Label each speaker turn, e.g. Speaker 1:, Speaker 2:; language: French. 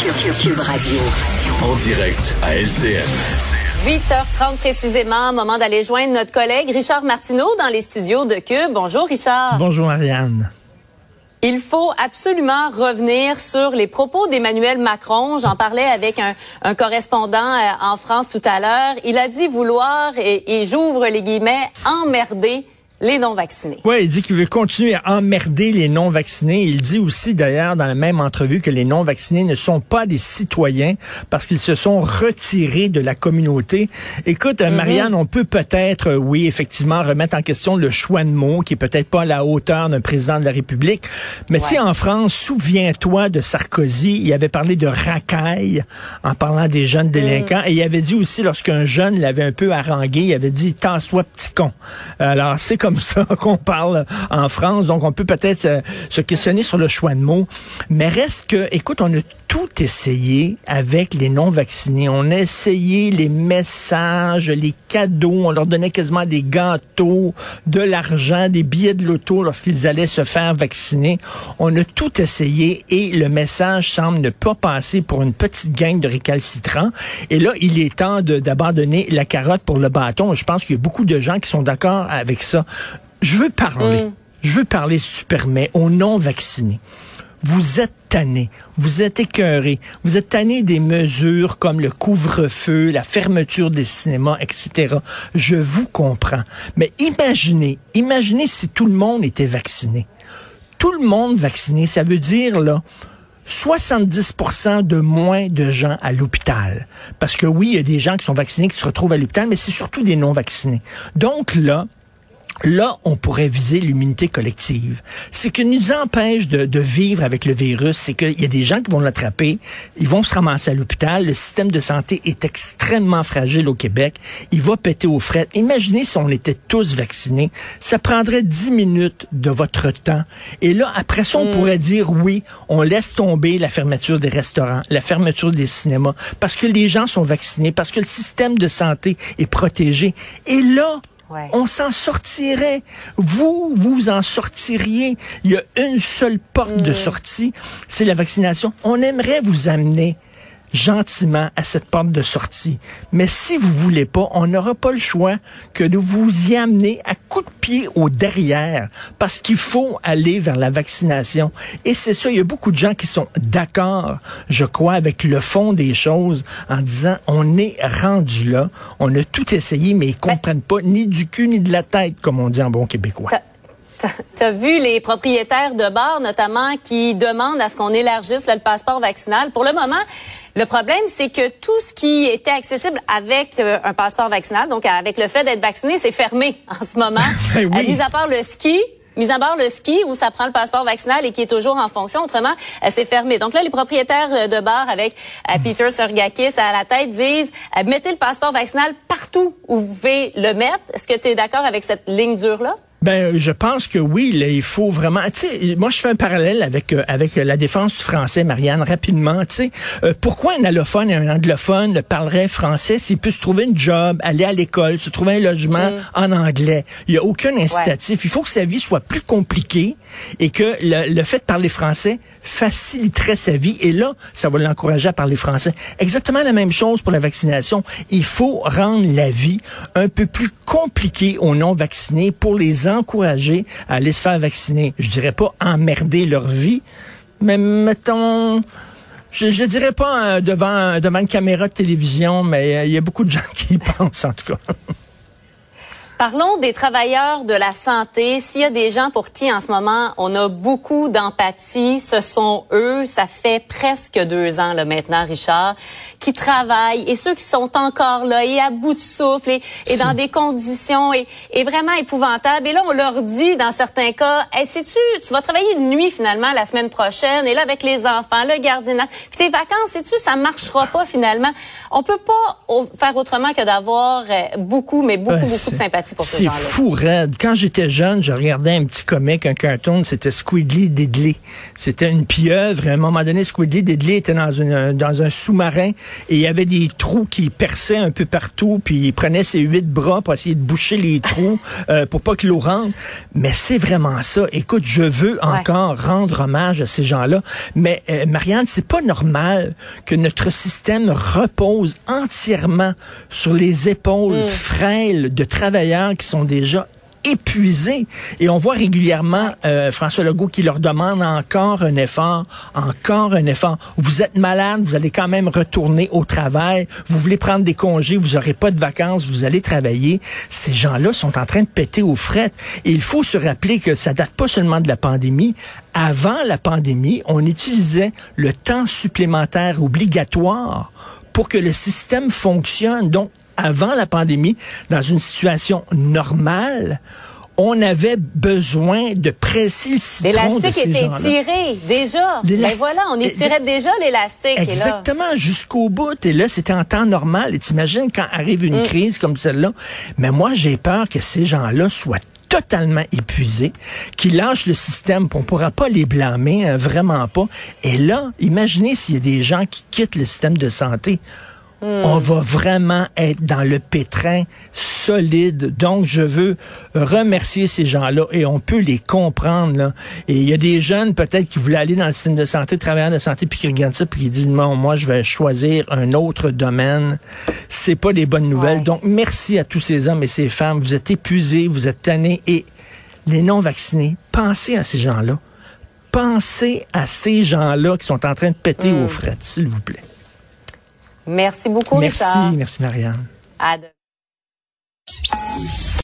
Speaker 1: Cube Radio.
Speaker 2: En direct à LCN.
Speaker 3: 8h30 précisément, moment d'aller joindre notre collègue Richard Martineau dans les studios de Cube. Bonjour Richard.
Speaker 4: Bonjour Ariane.
Speaker 3: Il faut absolument revenir sur les propos d'Emmanuel Macron. J'en parlais avec un, un, correspondant euh, en France tout à l'heure. Il a dit vouloir, et, et j'ouvre les guillemets, emmerder les non-vaccinés.
Speaker 4: Oui, il dit qu'il veut continuer à emmerder les non-vaccinés. Il dit aussi d'ailleurs dans la même entrevue que les non-vaccinés ne sont pas des citoyens parce qu'ils se sont retirés de la communauté. Écoute, mm Marianne, on peut peut-être, euh, oui, effectivement, remettre en question le choix de mots qui est peut-être pas à la hauteur d'un président de la République. Mais ouais. tu sais, en France, souviens-toi de Sarkozy, il avait parlé de racaille en parlant des jeunes délinquants. Mm. Et il avait dit aussi, lorsqu'un jeune l'avait un peu harangué, il avait dit, tasse-toi petit con. Alors, c'est comme comme ça qu'on parle en France. Donc, on peut peut-être se, questionner sur le choix de mots. Mais reste que, écoute, on a tout essayé avec les non-vaccinés. On a essayé les messages, les cadeaux. On leur donnait quasiment des gâteaux, de l'argent, des billets de loto lorsqu'ils allaient se faire vacciner. On a tout essayé et le message semble ne pas passer pour une petite gang de récalcitrants. Et là, il est temps d'abandonner la carotte pour le bâton. Je pense qu'il y a beaucoup de gens qui sont d'accord avec ça. Je veux parler. Mm. Je veux parler super mais aux non-vaccinés. Vous êtes tanné, vous êtes écœuré, vous êtes tanné des mesures comme le couvre-feu, la fermeture des cinémas, etc. Je vous comprends. Mais imaginez, imaginez si tout le monde était vacciné. Tout le monde vacciné, ça veut dire, là, 70% de moins de gens à l'hôpital. Parce que oui, il y a des gens qui sont vaccinés qui se retrouvent à l'hôpital, mais c'est surtout des non-vaccinés. Donc là, Là, on pourrait viser l'immunité collective. Ce qui nous empêche de, de vivre avec le virus, c'est qu'il y a des gens qui vont l'attraper, ils vont se ramasser à l'hôpital, le système de santé est extrêmement fragile au Québec, il va péter aux frettes. Imaginez si on était tous vaccinés, ça prendrait dix minutes de votre temps. Et là, après ça, on mm. pourrait dire oui, on laisse tomber la fermeture des restaurants, la fermeture des cinémas, parce que les gens sont vaccinés, parce que le système de santé est protégé. Et là, Ouais. On s'en sortirait. Vous, vous en sortiriez. Il y a une seule porte mmh. de sortie, c'est la vaccination. On aimerait vous amener gentiment à cette porte de sortie. Mais si vous voulez pas, on n'aura pas le choix que de vous y amener à coup de pied au derrière parce qu'il faut aller vers la vaccination. Et c'est ça, il y a beaucoup de gens qui sont d'accord, je crois, avec le fond des choses en disant on est rendu là, on a tout essayé, mais ils comprennent pas ni du cul ni de la tête, comme on dit en bon québécois.
Speaker 3: Tu as vu les propriétaires de bars, notamment, qui demandent à ce qu'on élargisse là, le passeport vaccinal. Pour le moment, le problème, c'est que tout ce qui était accessible avec euh, un passeport vaccinal, donc avec le fait d'être vacciné, c'est fermé en ce moment.
Speaker 4: Ben oui.
Speaker 3: euh, mis à part le ski, mis à part le ski où ça prend le passeport vaccinal et qui est toujours en fonction. Autrement, euh, c'est fermé. Donc là, les propriétaires de bars avec Peter Sergakis à la tête disent mettez le passeport vaccinal partout où vous pouvez le mettre. Est-ce que tu es d'accord avec cette ligne dure-là?
Speaker 4: Ben, je pense que oui, là, il faut vraiment. Tu sais, moi, je fais un parallèle avec euh, avec la défense du français, Marianne, rapidement. Tu sais, euh, pourquoi un allophone et un anglophone parlerait français? S'il peut se trouver une job, aller à l'école, se trouver un logement mm. en anglais Il y a aucun incitatif. Ouais. Il faut que sa vie soit plus compliquée et que le, le fait de parler français faciliterait sa vie. Et là, ça va l'encourager à parler français. Exactement la même chose pour la vaccination. Il faut rendre la vie un peu plus compliquée aux non vaccinés pour les encourager à aller se faire vacciner. Je dirais pas emmerder leur vie, mais mettons, je, je dirais pas euh, devant, devant une caméra de télévision, mais euh, il y a beaucoup de gens qui y pensent en tout cas.
Speaker 3: Parlons des travailleurs de la santé. S'il y a des gens pour qui en ce moment on a beaucoup d'empathie, ce sont eux. Ça fait presque deux ans là maintenant, Richard, qui travaillent et ceux qui sont encore là et à bout de souffle et, et dans des conditions et, et, vraiment épouvantables. Et là, on leur dit dans certains cas, hey, sais-tu, tu vas travailler de nuit finalement la semaine prochaine et là avec les enfants, le gardiennage, puis tes vacances, sais-tu, ça marchera pas finalement? On peut pas faire autrement que d'avoir beaucoup, mais beaucoup, beaucoup de sympathie empathie pour ces gens-là.
Speaker 4: C'est fou, raide. Quand j'étais jeune, je regardais un petit comic, un cartoon, c'était Squidly Diddley. C'était une pieuvre. À un moment donné, Squidly Diddley était dans, une, dans un sous-marin et il y avait des trous qui perçaient un peu partout, puis il prenait ses huit bras pour essayer de boucher les trous euh, pour pas que l'eau rentre. Mais c'est vraiment ça. Écoute, je veux encore rendre hommage à ces gens-là. Mais euh, Marianne, c'est pas normal que notre système repose entièrement sur les épaules mm. frêles de travailleurs qui sont déjà épuisés. Et on voit régulièrement euh, François Legault qui leur demande encore un effort, encore un effort. Vous êtes malade, vous allez quand même retourner au travail. Vous voulez prendre des congés, vous n'aurez pas de vacances, vous allez travailler. Ces gens-là sont en train de péter aux frettes. Et il faut se rappeler que ça date pas seulement de la pandémie. Avant la pandémie, on utilisait le temps supplémentaire obligatoire pour que le système fonctionne. Donc, avant la pandémie, dans une situation normale, on avait besoin de presser le citron
Speaker 3: L'élastique était tiré déjà. Ben voilà, on étirait déjà l'élastique.
Speaker 4: Exactement, jusqu'au bout. Et là, c'était en temps normal. Et t'imagines quand arrive une mm. crise comme celle-là. Mais moi, j'ai peur que ces gens-là soient totalement épuisés, qu'ils lâchent le système, on pourra pas les blâmer, hein, vraiment pas. Et là, imaginez s'il y a des gens qui quittent le système de santé. On va vraiment être dans le pétrin solide. Donc, je veux remercier ces gens-là et on peut les comprendre. Là. Et il y a des jeunes peut-être qui voulaient aller dans le système de santé, travailleurs de santé, puis qui regardent ça, puis qui disent, non, moi, je vais choisir un autre domaine. C'est pas des bonnes nouvelles. Donc, merci à tous ces hommes et ces femmes. Vous êtes épuisés, vous êtes tannés et les non-vaccinés, pensez à ces gens-là. Pensez à ces gens-là qui sont en train de péter aux frettes, s'il vous plaît.
Speaker 3: Merci beaucoup,
Speaker 4: merci,
Speaker 3: Richard.
Speaker 4: Merci, merci, Marianne.
Speaker 3: À